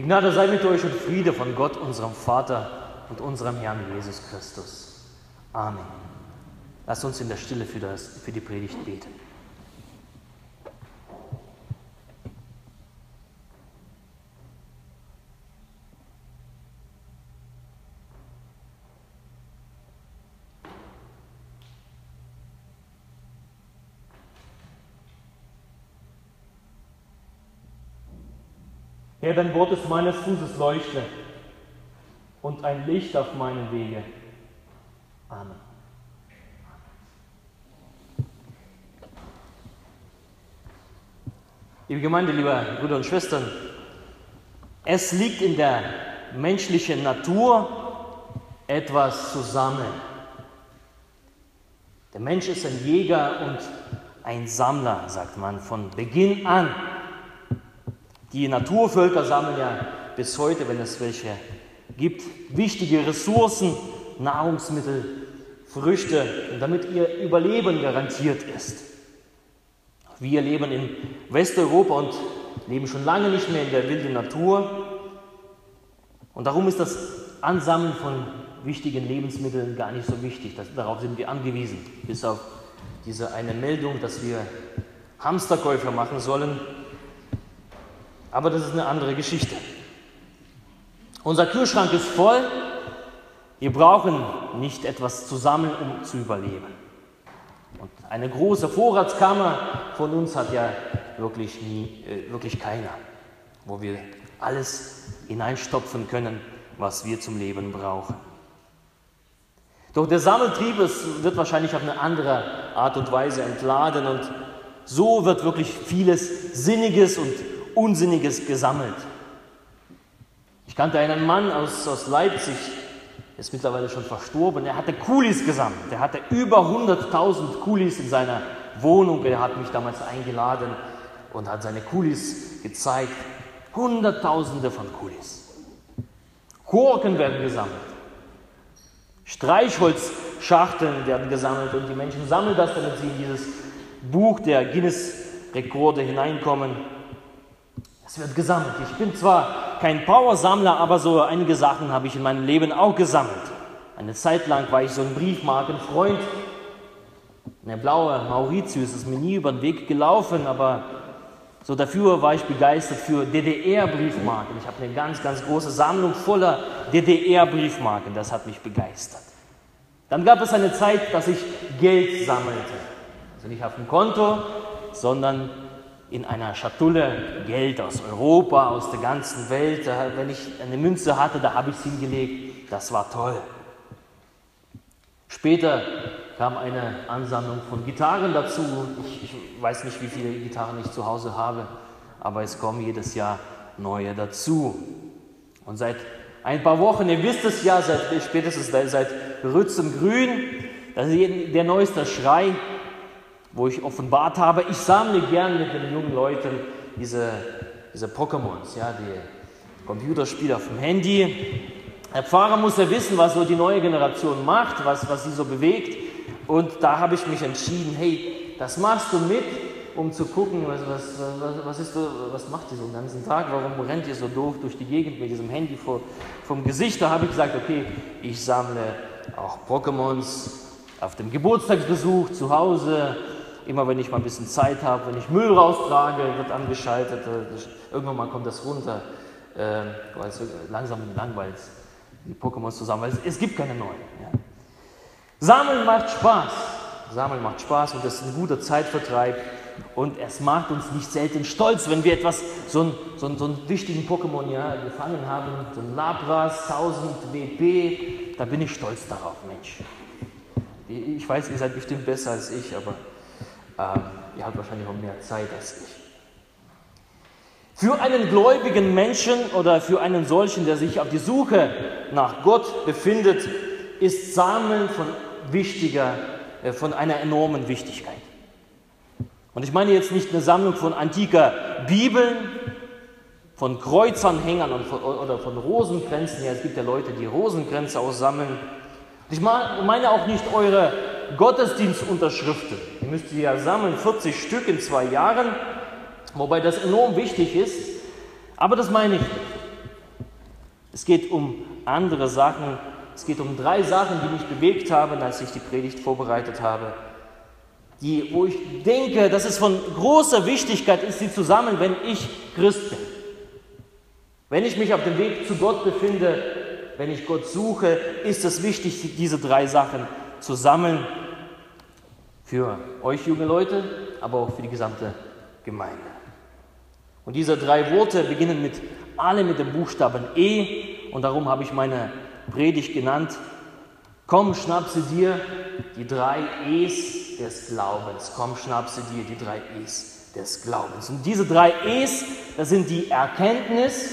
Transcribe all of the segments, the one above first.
Die Gnade sei mit euch und Friede von Gott, unserem Vater und unserem Herrn Jesus Christus. Amen. Lasst uns in der Stille für, das, für die Predigt beten. Dein Wort meines Fußes Leuchte und ein Licht auf meinen Wege. Amen. Liebe Gemeinde, liebe Brüder und Schwestern, es liegt in der menschlichen Natur, etwas zu sammeln. Der Mensch ist ein Jäger und ein Sammler, sagt man von Beginn an. Die Naturvölker sammeln ja bis heute, wenn es welche gibt, wichtige Ressourcen, Nahrungsmittel, Früchte, damit ihr Überleben garantiert ist. Wir leben in Westeuropa und leben schon lange nicht mehr in der wilden Natur. Und darum ist das Ansammeln von wichtigen Lebensmitteln gar nicht so wichtig. Das, darauf sind wir angewiesen, bis auf diese eine Meldung, dass wir Hamsterkäufe machen sollen. Aber das ist eine andere Geschichte. Unser Kühlschrank ist voll. Wir brauchen nicht etwas zu sammeln, um zu überleben. Und eine große Vorratskammer von uns hat ja wirklich, nie, äh, wirklich keiner, wo wir alles hineinstopfen können, was wir zum Leben brauchen. Doch der Sammeltrieb wird wahrscheinlich auf eine andere Art und Weise entladen und so wird wirklich vieles Sinniges und Unsinniges gesammelt. Ich kannte einen Mann aus, aus Leipzig, der ist mittlerweile schon verstorben, er hatte Kulis gesammelt. Er hatte über 100.000 Kulis in seiner Wohnung. Er hat mich damals eingeladen und hat seine Kulis gezeigt. Hunderttausende von Kulis. Korken werden gesammelt. Streichholzschachteln werden gesammelt und die Menschen sammeln das, damit sie in dieses Buch der Guinness-Rekorde hineinkommen. Es wird gesammelt. Ich bin zwar kein Powersammler, aber so einige Sachen habe ich in meinem Leben auch gesammelt. Eine Zeit lang war ich so ein Briefmarkenfreund. Der blaue Mauritius ist mir nie über den Weg gelaufen, aber so dafür war ich begeistert für DDR-Briefmarken. Ich habe eine ganz, ganz große Sammlung voller DDR-Briefmarken. Das hat mich begeistert. Dann gab es eine Zeit, dass ich Geld sammelte. Also nicht auf dem Konto, sondern in einer Schatulle Geld aus Europa, aus der ganzen Welt. Wenn ich eine Münze hatte, da habe ich es hingelegt. Das war toll. Später kam eine Ansammlung von Gitarren dazu. Ich, ich, weiß nicht, wie viele Gitarren ich zu Hause habe, aber es kommen jedes Jahr neue dazu. Und seit ein paar Wochen, ihr wisst es ja, seit, spätestens seit Rützem Grün, das ist der neueste Schrei, wo ich offenbart habe, ich sammle gern mit den jungen Leuten diese, diese Pokémons, ja, die Computerspiele auf dem Handy. Der Pfarrer muss ja wissen, was so die neue Generation macht, was, was sie so bewegt. Und da habe ich mich entschieden, hey, das machst du mit, um zu gucken, was, was, was, was, ist, was macht ihr so den ganzen Tag, warum rennt ihr so doof durch die Gegend mit diesem Handy vor, vom Gesicht. Da habe ich gesagt, okay, ich sammle auch Pokémons auf dem Geburtstagsbesuch zu Hause, Immer wenn ich mal ein bisschen Zeit habe, wenn ich Müll raustrage, wird angeschaltet. Äh, irgendwann mal kommt das runter, äh, weil es langsam langweilt, die Pokémon zusammen, weil es, gibt keine neuen. Ja. Sammeln macht Spaß. Sammeln macht Spaß und das ist ein guter Zeitvertreib. Und es macht uns nicht selten stolz, wenn wir etwas, so einen, so einen, so einen wichtigen Pokémon ja, gefangen haben, so ein Labras, 1000 WP, da bin ich stolz darauf, Mensch. Ich weiß, ihr seid bestimmt besser als ich, aber ihr habt wahrscheinlich noch mehr Zeit als ich. Für einen gläubigen Menschen oder für einen solchen, der sich auf die Suche nach Gott befindet, ist Samen von wichtiger, äh, von einer enormen Wichtigkeit. Und ich meine jetzt nicht eine Sammlung von antiker Bibeln, von Kreuzanhängern oder von Rosenkränzen. Ja, es gibt ja Leute, die Rosenkränze aussammeln. Ich meine auch nicht eure Gottesdienstunterschriften. Ihr müsst sie ja sammeln, 40 Stück in zwei Jahren, wobei das enorm wichtig ist. Aber das meine ich nicht. Es geht um andere Sachen. Es geht um drei Sachen, die mich bewegt haben, als ich die Predigt vorbereitet habe. Die, wo ich denke, dass es von großer Wichtigkeit ist, sie zusammen, wenn ich Christ bin. Wenn ich mich auf dem Weg zu Gott befinde, wenn ich Gott suche, ist es wichtig, diese drei Sachen zu sammeln. Für euch junge Leute, aber auch für die gesamte Gemeinde. Und diese drei Worte beginnen mit alle mit dem Buchstaben E und darum habe ich meine Predigt genannt. Komm, schnapp sie dir die drei E's des Glaubens. Komm, schnapp sie dir die drei E's des Glaubens. Und diese drei E's, das sind die Erkenntnis,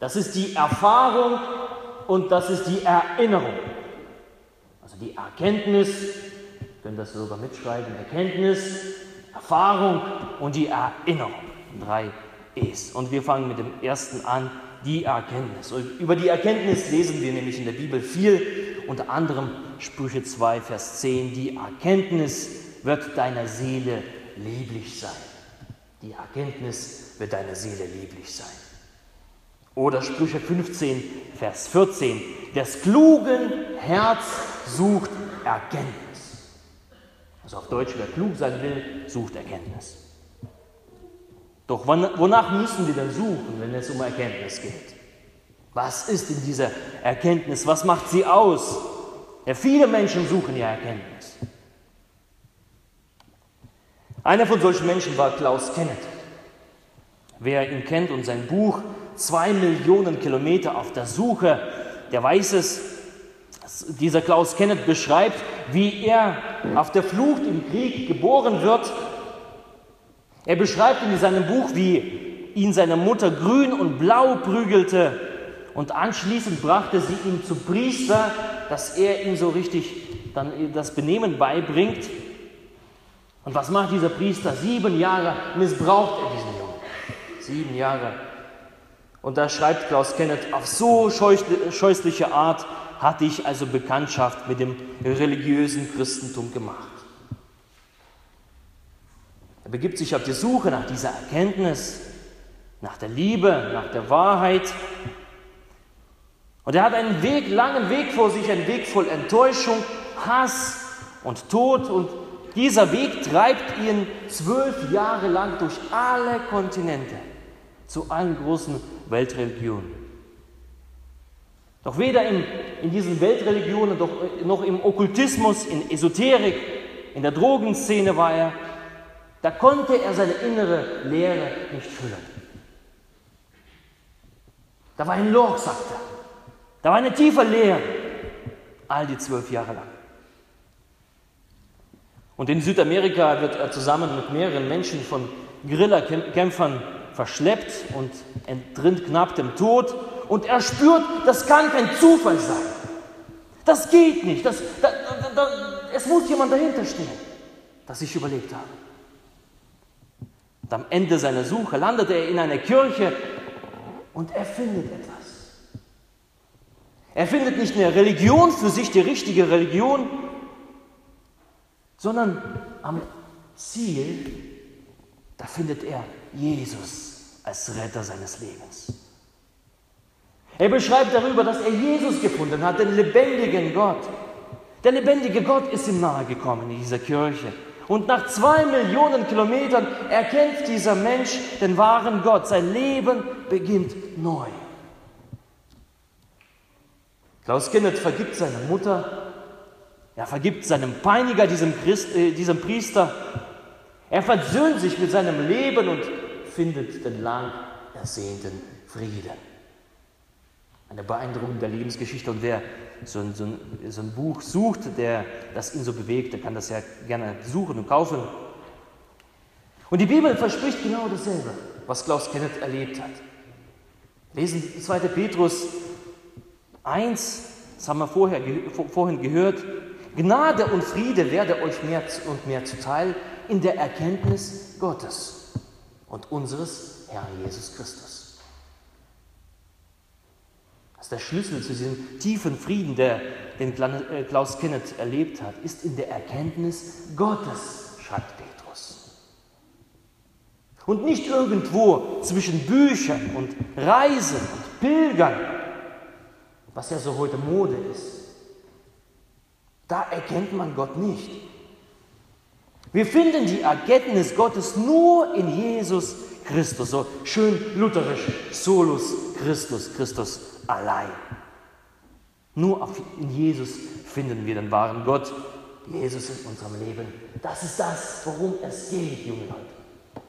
das ist die Erfahrung und das ist die Erinnerung. Also die Erkenntnis, können das sogar mitschreiben, Erkenntnis, Erfahrung und die Erinnerung. Drei E's. Und wir fangen mit dem ersten an, die Erkenntnis. Und über die Erkenntnis lesen wir nämlich in der Bibel viel, unter anderem Sprüche 2, Vers 10. Die Erkenntnis wird deiner Seele lieblich sein. Die Erkenntnis wird deiner Seele lieblich sein. Oder Sprüche 15, Vers 14. Des klugen Herz sucht Erkenntnis. Also auf Deutsch, wer klug sein will, sucht Erkenntnis. Doch wonach müssen wir denn suchen, wenn es um Erkenntnis geht? Was ist in dieser Erkenntnis? Was macht sie aus? Ja, viele Menschen suchen ja Erkenntnis. Einer von solchen Menschen war Klaus Kenneth. Wer ihn kennt und sein Buch Zwei Millionen Kilometer auf der Suche, der weiß es. Dieser Klaus Kenneth beschreibt, wie er auf der Flucht im Krieg geboren wird er beschreibt in seinem Buch, wie ihn seine Mutter grün und blau prügelte und anschließend brachte sie ihn zu Priester, dass er ihm so richtig dann das Benehmen beibringt. Und was macht dieser Priester? Sieben Jahre missbraucht er diesen Jungen. Sieben Jahre. Und da schreibt Klaus Kenneth, auf so scheußliche Art hatte ich also Bekanntschaft mit dem religiösen Christentum gemacht. Er begibt sich auf die Suche nach dieser Erkenntnis, nach der Liebe, nach der Wahrheit. Und er hat einen Weg, langen Weg vor sich, einen Weg voll Enttäuschung, Hass und Tod. Und dieser Weg treibt ihn zwölf Jahre lang durch alle Kontinente, zu allen großen Weltreligionen. Doch weder in, in diesen Weltreligionen noch im Okkultismus, in Esoterik, in der Drogenszene war er, da konnte er seine innere Leere nicht füllen. Da war ein Loch, sagt er. Da war eine tiefe Leere. All die zwölf Jahre lang. Und in Südamerika wird er zusammen mit mehreren Menschen von Guerillakämpfern verschleppt und entrinnt knapp dem Tod. Und er spürt, das kann kein Zufall sein. Das geht nicht. Das, da, da, da, es muss jemand dahinter stehen, dass ich überlebt habe. Und am Ende seiner Suche landet er in einer Kirche und er findet etwas. Er findet nicht eine Religion für sich, die richtige Religion, sondern am Ziel, da findet er Jesus als Retter seines Lebens. Er beschreibt darüber, dass er Jesus gefunden hat, den lebendigen Gott. Der lebendige Gott ist ihm nahegekommen in dieser Kirche. Und nach zwei Millionen Kilometern erkennt dieser Mensch den wahren Gott. Sein Leben beginnt neu. Klaus Kenneth vergibt seiner Mutter, er vergibt seinem Peiniger, diesem, Christ, äh, diesem Priester. Er versöhnt sich mit seinem Leben und findet den lang ersehnten Frieden. Eine Beeindruckung der Lebensgeschichte. Und wer so ein, so, ein, so ein, Buch sucht, der das ihn so bewegt, der kann das ja gerne suchen und kaufen. Und die Bibel verspricht genau dasselbe, was Klaus Kenneth erlebt hat. Lesen 2. Petrus 1, das haben wir vorher, vorhin gehört. Gnade und Friede werde euch mehr und mehr zuteil in der Erkenntnis Gottes und unseres Herrn Jesus Christus. Das ist der Schlüssel zu diesem tiefen Frieden, der den äh, Klaus Kenneth erlebt hat, ist in der Erkenntnis Gottes, schreibt Petrus. Und nicht irgendwo zwischen Büchern und Reisen und Pilgern, was ja so heute Mode ist. Da erkennt man Gott nicht. Wir finden die Erkenntnis Gottes nur in Jesus Christus, so schön lutherisch, solus Christus, Christus allein. Nur in Jesus finden wir den wahren Gott, Jesus in unserem Leben. Das ist das, worum es geht, junge Leute.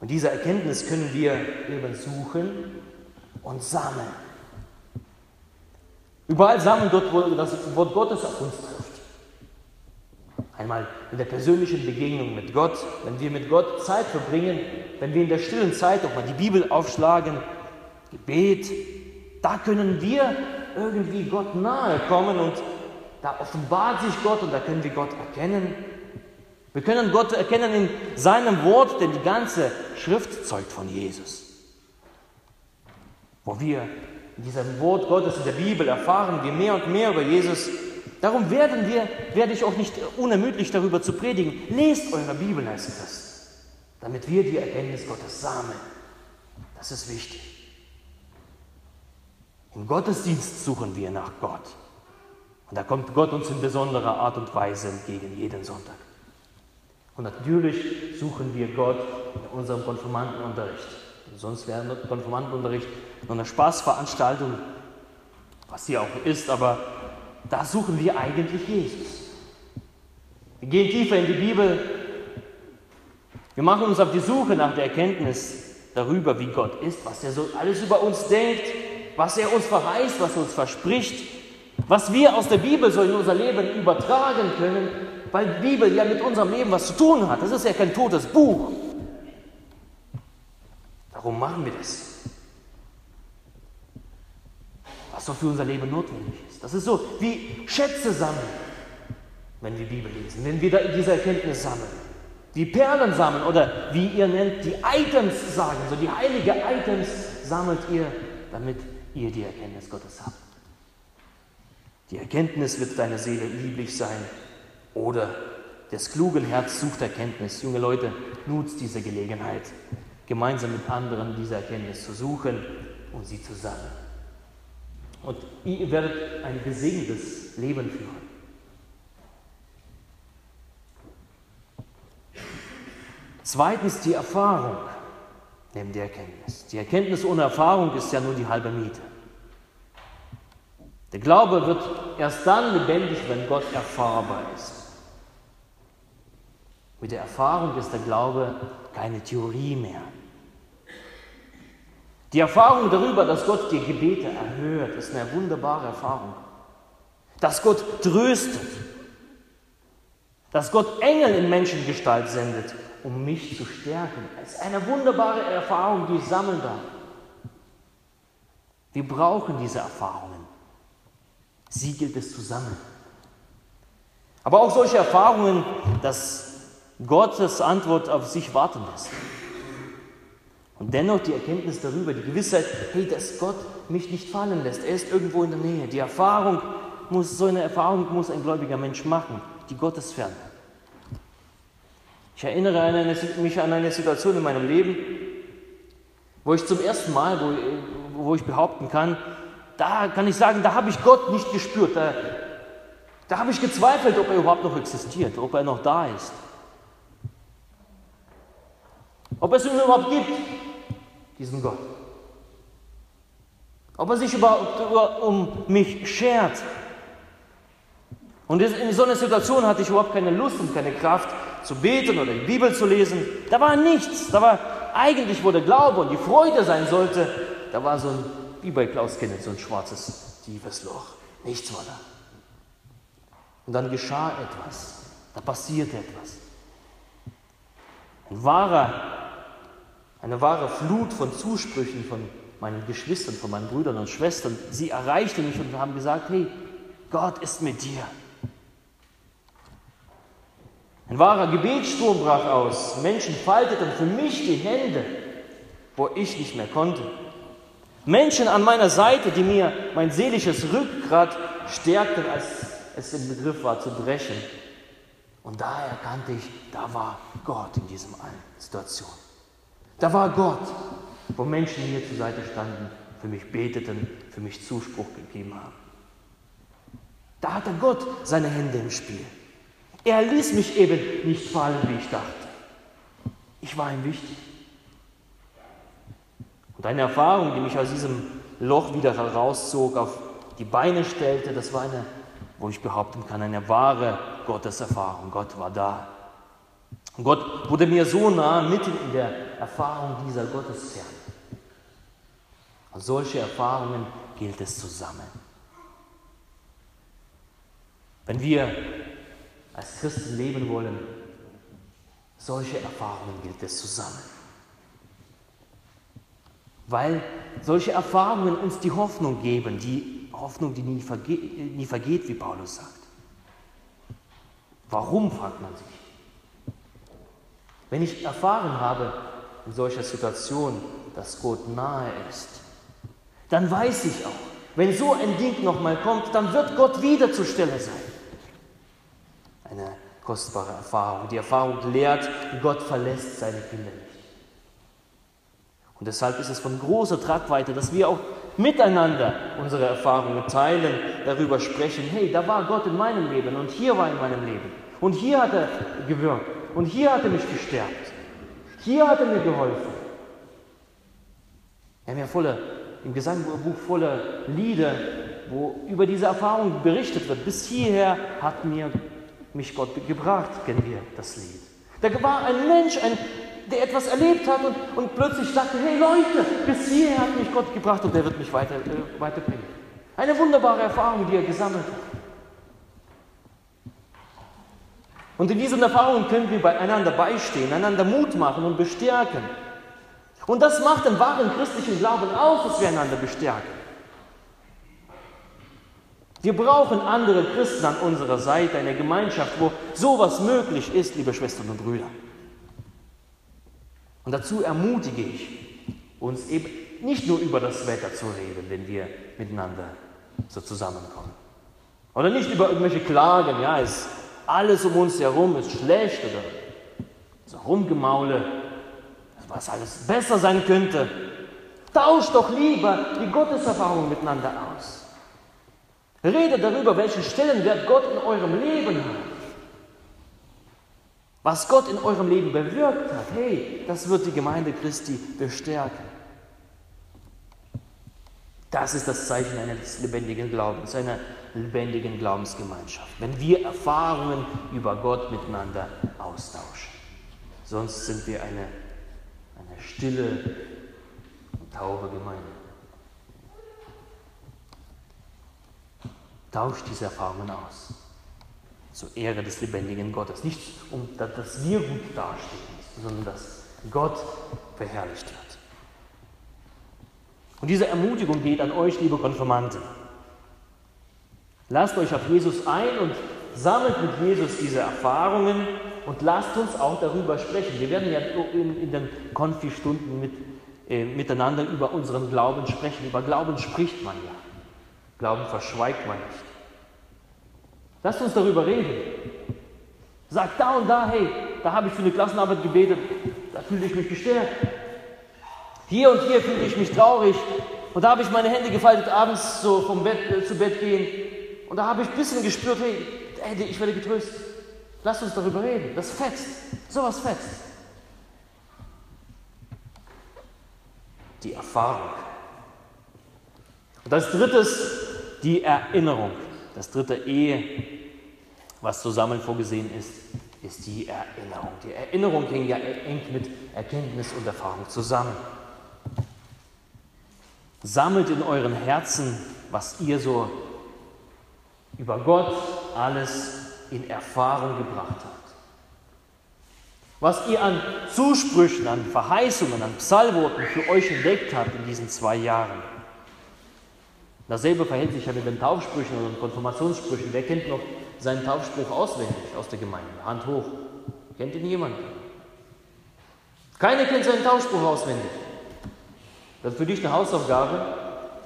Und diese Erkenntnis können wir eben suchen und sammeln. Überall sammeln dort, wo das Wort Gottes auf uns trifft. Einmal in der persönlichen Begegnung mit Gott, wenn wir mit Gott Zeit verbringen, wenn wir in der stillen Zeit auch mal die Bibel aufschlagen, Gebet, da können wir irgendwie Gott nahe kommen und da offenbart sich Gott und da können wir Gott erkennen. Wir können Gott erkennen in seinem Wort, denn die ganze Schrift zeugt von Jesus. Wo wir in diesem Wort Gottes in der Bibel erfahren wir mehr und mehr über Jesus. Darum werden wir, werde ich auch nicht unermüdlich darüber zu predigen. Lest eure Bibel, heißt es, damit wir die Erkenntnis Gottes sammeln. Das ist wichtig. Im Gottesdienst suchen wir nach Gott. Und da kommt Gott uns in besonderer Art und Weise entgegen, jeden Sonntag. Und natürlich suchen wir Gott in unserem Konfirmandenunterricht. Sonst wäre Konfirmandenunterricht nur eine Spaßveranstaltung, was sie auch ist, aber da suchen wir eigentlich Jesus. Wir gehen tiefer in die Bibel. Wir machen uns auf die Suche nach der Erkenntnis darüber, wie Gott ist, was er so alles über uns denkt, was er uns verheißt, was er uns verspricht, was wir aus der Bibel so in unser Leben übertragen können, weil die Bibel ja mit unserem Leben was zu tun hat. Das ist ja kein totes Buch. Warum machen wir das? Was so für unser Leben notwendig ist. Das ist so wie Schätze sammeln, wenn wir Bibel lesen, wenn wir diese Erkenntnis sammeln. Die Perlen sammeln oder wie ihr nennt, die Items sagen, so die heilige Items sammelt ihr, damit ihr die Erkenntnis Gottes habt. Die Erkenntnis wird deiner Seele lieblich sein oder des klugen Herz sucht Erkenntnis. Junge Leute, nutzt diese Gelegenheit, gemeinsam mit anderen diese Erkenntnis zu suchen und sie zu sammeln. Und ihr werdet ein gesegnetes Leben führen. Zweitens die Erfahrung neben der Erkenntnis. Die Erkenntnis ohne Erfahrung ist ja nur die halbe Miete. Der Glaube wird erst dann lebendig, wenn Gott erfahrbar ist. Mit der Erfahrung ist der Glaube keine Theorie mehr. Die Erfahrung darüber, dass Gott dir Gebete erhört, ist eine wunderbare Erfahrung. Dass Gott tröstet. Dass Gott Engel in Menschengestalt sendet um mich zu stärken. Es ist eine wunderbare Erfahrung, die ich sammeln darf. Wir brauchen diese Erfahrungen. Sie gilt es zu sammeln. Aber auch solche Erfahrungen, dass Gottes Antwort auf sich warten lässt. Und dennoch die Erkenntnis darüber, die Gewissheit, hey, dass Gott mich nicht fallen lässt. Er ist irgendwo in der Nähe. Die Erfahrung muss, so eine Erfahrung muss ein gläubiger Mensch machen, die Gottesferne. Ich erinnere an eine, mich an eine Situation in meinem Leben, wo ich zum ersten Mal, wo, wo ich behaupten kann, da kann ich sagen, da habe ich Gott nicht gespürt. Da, da habe ich gezweifelt, ob er überhaupt noch existiert, ob er noch da ist. Ob es ihn überhaupt gibt, diesen Gott. Ob er sich überhaupt um mich schert. Und in so einer Situation hatte ich überhaupt keine Lust und keine Kraft, zu beten oder die Bibel zu lesen. Da war nichts. Da war eigentlich, wo der Glaube und die Freude sein sollte, da war so ein, wie bei Klaus Kenneth, so ein schwarzes, tiefes Loch. Nichts war da. Und dann geschah etwas. Da passierte etwas. Ein wahrer, eine wahre Flut von Zusprüchen von meinen Geschwistern, von meinen Brüdern und Schwestern. Sie erreichte mich und haben gesagt, hey, Gott ist mit dir. Ein wahrer Gebetssturm brach aus. Menschen falteten für mich die Hände, wo ich nicht mehr konnte. Menschen an meiner Seite, die mir mein seelisches Rückgrat stärkten, als es im Begriff war zu brechen. Und da erkannte ich, da war Gott in diesem allen Situation. Da war Gott. wo Menschen mir zur Seite standen, für mich beteten, für mich Zuspruch gegeben haben. Da hatte Gott seine Hände im Spiel. Er ließ mich eben nicht fallen, wie ich dachte. Ich war ihm wichtig. Und eine Erfahrung, die mich aus diesem Loch wieder herauszog, auf die Beine stellte, das war eine, wo ich behaupten kann, eine wahre Gotteserfahrung. Gott war da. Und Gott wurde mir so nah, mitten in der Erfahrung dieser Gottesferne. Und solche Erfahrungen gilt es zu sammeln. Wenn wir als Christen leben wollen, solche Erfahrungen gilt es zu sammeln. Weil solche Erfahrungen uns die Hoffnung geben, die Hoffnung, die nie vergeht, nie vergeht wie Paulus sagt. Warum, fragt man sich. Wenn ich erfahren habe in solcher Situation, dass Gott nahe ist, dann weiß ich auch, wenn so ein Ding nochmal kommt, dann wird Gott wieder zur Stelle sein. Eine kostbare Erfahrung. Die Erfahrung lehrt, Gott verlässt seine Kinder nicht. Und deshalb ist es von großer Tragweite, dass wir auch miteinander unsere Erfahrungen teilen, darüber sprechen, hey, da war Gott in meinem Leben und hier war in meinem Leben und hier hat er gewirkt und hier hat er mich gestärkt, hier hat er mir geholfen. Wir haben ja volle, im Gesangbuch volle Lieder, wo über diese Erfahrung berichtet wird. Bis hierher hat mir mich Gott gebracht, kennen wir das Lied. Da war ein Mensch, ein, der etwas erlebt hat und, und plötzlich sagte, hey Leute, bis hierher hat mich Gott gebracht und der wird mich weiter, äh, weiterbringen. Eine wunderbare Erfahrung, die er gesammelt hat. Und in diesen Erfahrungen können wir einander beistehen, einander Mut machen und bestärken. Und das macht den wahren christlichen Glauben aus, dass wir einander bestärken. Wir brauchen andere Christen an unserer Seite, eine Gemeinschaft, wo sowas möglich ist, liebe Schwestern und Brüder. Und dazu ermutige ich uns eben nicht nur über das Wetter zu reden, wenn wir miteinander so zusammenkommen. Oder nicht über irgendwelche Klagen, ja, ist alles um uns herum ist schlecht oder so Rumgemaule, was alles besser sein könnte. Tauscht doch lieber die Gotteserfahrung miteinander aus. Redet darüber, welchen Stellenwert Gott in eurem Leben hat. Was Gott in eurem Leben bewirkt hat, hey, das wird die Gemeinde Christi bestärken. Das ist das Zeichen eines lebendigen Glaubens, einer lebendigen Glaubensgemeinschaft. Wenn wir Erfahrungen über Gott miteinander austauschen. Sonst sind wir eine, eine stille und taube Gemeinde. Tauscht diese Erfahrungen aus zur Ehre des lebendigen Gottes. Nicht um dass wir gut dastehen, sondern dass Gott verherrlicht wird. Und diese Ermutigung geht an euch, liebe Konfirmanten. Lasst euch auf Jesus ein und sammelt mit Jesus diese Erfahrungen und lasst uns auch darüber sprechen. Wir werden ja in, in den Konfi-Stunden mit, äh, miteinander über unseren Glauben sprechen. Über Glauben spricht man ja. Glauben verschweigt man nicht. Lasst uns darüber reden. Sagt da und da, hey, da habe ich für eine Klassenarbeit gebetet, da fühle ich mich gestärkt. Hier und hier fühle ich mich traurig und da habe ich meine Hände gefaltet abends so vom Bett äh, zu Bett gehen und da habe ich ein bisschen gespürt, hey, hey, ich werde getröstet. Lasst uns darüber reden. Das fetzt. Sowas fetzt. Die Erfahrung. Und als drittes die Erinnerung. Das dritte E, was zusammen vorgesehen ist, ist die Erinnerung. Die Erinnerung hängt ja eng mit Erkenntnis und Erfahrung zusammen. Sammelt in euren Herzen, was ihr so über Gott alles in Erfahrung gebracht habt. Was ihr an Zusprüchen, an Verheißungen, an Psalmworten für euch entdeckt habt in diesen zwei Jahren. Dasselbe verhält sich ja mit den Taufsprüchen oder den Konfirmationssprüchen. Wer kennt noch seinen Taufspruch auswendig aus der Gemeinde? Hand hoch. Kennt ihn jemand? Keiner kennt seinen Taufspruch auswendig. Das ist für dich eine Hausaufgabe.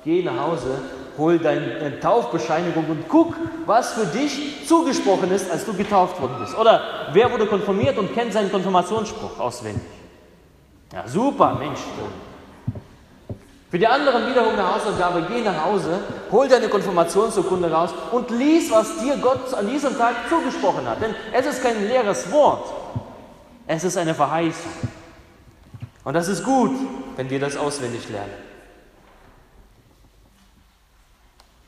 Geh nach Hause, hol deine Taufbescheinigung und guck, was für dich zugesprochen ist, als du getauft worden bist. Oder wer wurde konfirmiert und kennt seinen Konfirmationsspruch auswendig? Ja, super, Mensch. Für die anderen wiederum eine Hausaufgabe, geh nach Hause, hol deine Konfirmationsurkunde raus und lies, was dir Gott an diesem Tag zugesprochen hat. Denn es ist kein leeres Wort, es ist eine Verheißung. Und das ist gut, wenn wir das auswendig lernen.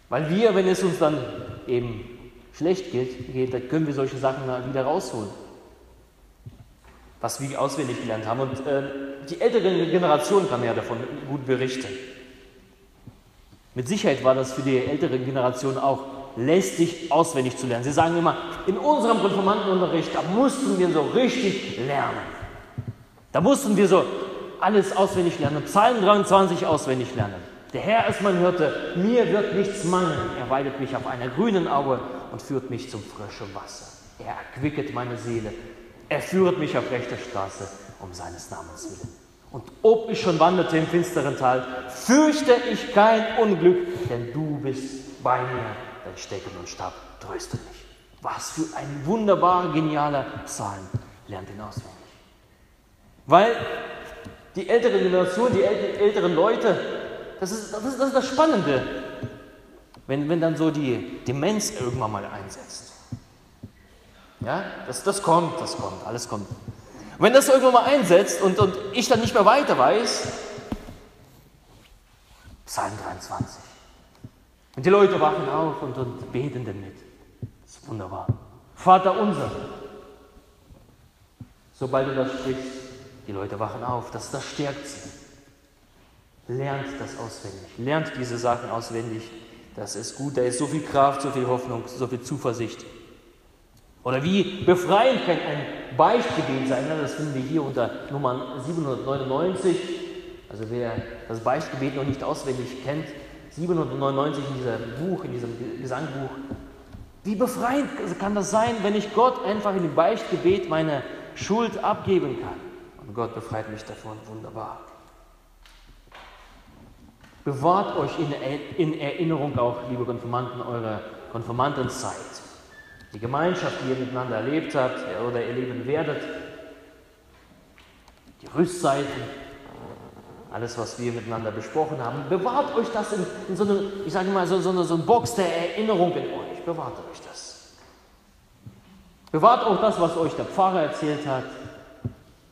Weil wir, wenn es uns dann eben schlecht geht, geht dann können wir solche Sachen wieder rausholen was wir auswendig gelernt haben. Und äh, die ältere Generation kann ja davon gut berichten. Mit Sicherheit war das für die ältere Generation auch lästig auswendig zu lernen. Sie sagen immer, in unserem Konformantenunterricht, da mussten wir so richtig lernen. Da mussten wir so alles auswendig lernen. Psalm 23 auswendig lernen. Der Herr ist mein Hirte, mir wird nichts mangeln. Er weidet mich auf einer grünen Aue und führt mich zum frischen Wasser. Er erquicket meine Seele. Er führt mich auf rechter Straße um seines Namens willen. Und ob ich schon wanderte im finsteren Tal, fürchte ich kein Unglück, denn du bist bei mir. Dein Stecken und Stab tröstet mich. Was für ein wunderbarer, genialer Psalm. Lernt ihn auswendig. Weil die ältere Generation, die älteren Leute, das ist das, ist, das, ist das Spannende, wenn, wenn dann so die Demenz irgendwann mal einsetzt. Ja, das, das kommt, das kommt, alles kommt. Und wenn das irgendwann mal einsetzt und, und ich dann nicht mehr weiter weiß, Psalm 23. Und die Leute wachen auf und, und beten damit. Das ist wunderbar. Vater unser. Sobald du das sprichst, die Leute wachen auf. Das, das stärkt sie. Lernt das auswendig. Lernt diese Sachen auswendig. Das ist gut. Da ist so viel Kraft, so viel Hoffnung, so viel Zuversicht. Oder wie befreiend kann ein Beichtgebet sein? Ne? Das finden wir hier unter Nummer 799. Also wer das Beichtgebet noch nicht auswendig kennt, 799 in diesem Buch, in diesem Gesangbuch. Wie befreiend kann das sein, wenn ich Gott einfach in dem Beichtgebet meine Schuld abgeben kann? Und Gott befreit mich davon. Wunderbar. Bewahrt euch in Erinnerung auch, liebe Konfirmanden, eure Konfirmandenzeit die Gemeinschaft, die ihr miteinander erlebt habt oder erleben werdet, die Rüstzeiten, alles, was wir miteinander besprochen haben, bewahrt euch das in, in so eine, ich sage mal, so, so, eine, so eine Box der Erinnerung in euch. Bewahrt euch das. Bewahrt auch das, was euch der Pfarrer erzählt hat.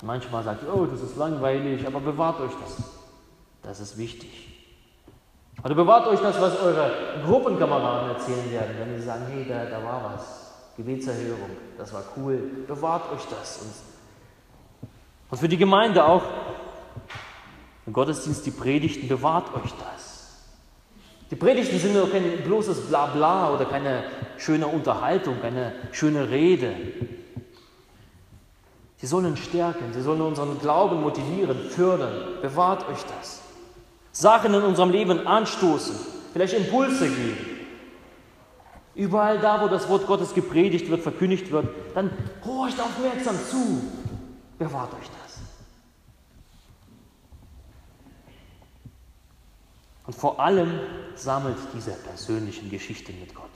Manchmal sagt ihr, oh, das ist langweilig, aber bewahrt euch das. Das ist wichtig. Oder bewahrt euch das, was eure Gruppenkameraden erzählen werden, wenn sie sagen, hey, da, da war was. Gebetserhörung, das war cool. Bewahrt euch das. Und für die Gemeinde auch, im Gottesdienst, die Predigten, bewahrt euch das. Die Predigten sind nur kein bloßes Blabla oder keine schöne Unterhaltung, keine schöne Rede. Sie sollen stärken, sie sollen unseren Glauben motivieren, fördern. Bewahrt euch das. Sachen in unserem Leben anstoßen, vielleicht Impulse geben. Überall da, wo das Wort Gottes gepredigt wird, verkündigt wird, dann horcht aufmerksam zu. Bewahrt euch das. Und vor allem sammelt diese persönlichen Geschichten mit Gott.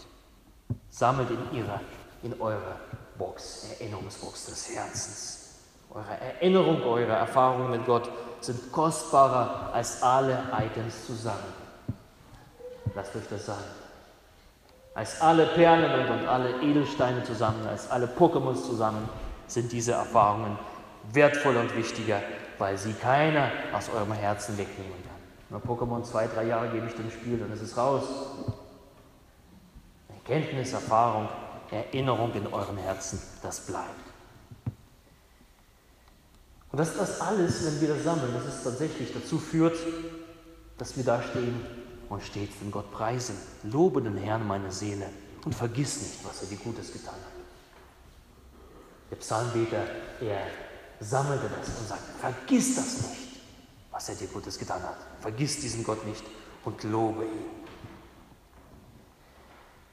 Sammelt in ihrer, in eurer Box, Erinnerungsbox des Herzens. Eure Erinnerung, eure Erfahrungen mit Gott sind kostbarer als alle Items zusammen. Lasst euch das sagen als alle Perlen und alle Edelsteine zusammen, als alle Pokémons zusammen, sind diese Erfahrungen wertvoller und wichtiger, weil sie keiner aus eurem Herzen wegnehmen kann. Nur Pokémon zwei, drei Jahre gebe ich dem Spiel, dann ist es raus. Erkenntnis, Erfahrung, Erinnerung in eurem Herzen, das bleibt. Und dass das alles, wenn wir das sammeln, dass es tatsächlich dazu führt, dass wir da stehen und stets den Gott preisen. Lobe den Herrn, meine Seele, und vergiss nicht, was er dir Gutes getan hat. Der Psalmbeter, er sammelte das und sagt, vergiss das nicht, was er dir Gutes getan hat. Vergiss diesen Gott nicht und lobe ihn.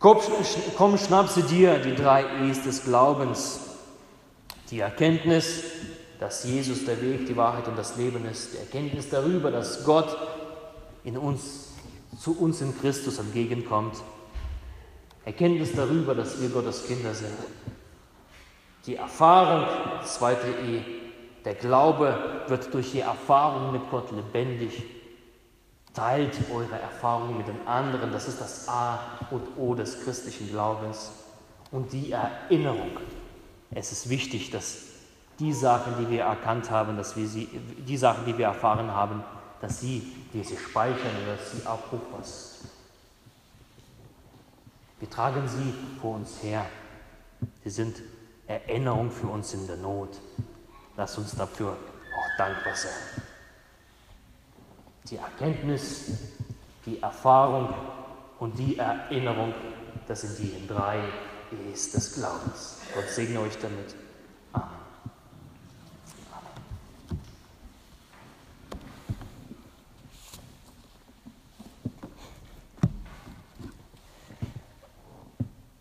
Komm, schnapse dir die drei E's des Glaubens. Die Erkenntnis, dass Jesus der Weg, die Wahrheit und das Leben ist. Die Erkenntnis darüber, dass Gott in uns zu uns in Christus entgegenkommt. Erkenntnis darüber, dass wir Gottes Kinder sind. Die Erfahrung, zweite E, der Glaube wird durch die Erfahrung mit Gott lebendig. Teilt eure Erfahrungen mit den anderen. Das ist das A und O des christlichen Glaubens. Und die Erinnerung. Es ist wichtig, dass die Sachen, die wir erkannt haben, dass wir sie, die Sachen, die wir erfahren haben, dass sie, wir sie speichern und dass sie abrufbar sind. Wir tragen sie vor uns her. Sie sind Erinnerung für uns in der Not. Lass uns dafür auch dankbar sein. Die Erkenntnis, die Erfahrung und die Erinnerung, das sind die drei E's des Glaubens. Gott segne euch damit. Amen.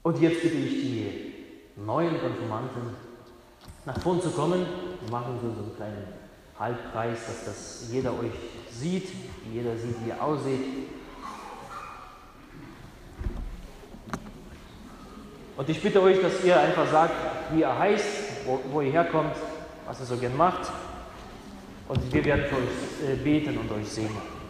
Und jetzt bitte ich die neuen Konfirmanden nach vorn zu kommen. Wir machen so, so einen kleinen Halbkreis, dass das jeder euch sieht, jeder sieht, wie ihr aussieht. Und ich bitte euch, dass ihr einfach sagt, wie ihr heißt, wo, wo ihr herkommt, was ihr so gern macht. Und wir werden für euch äh, beten und euch segnen.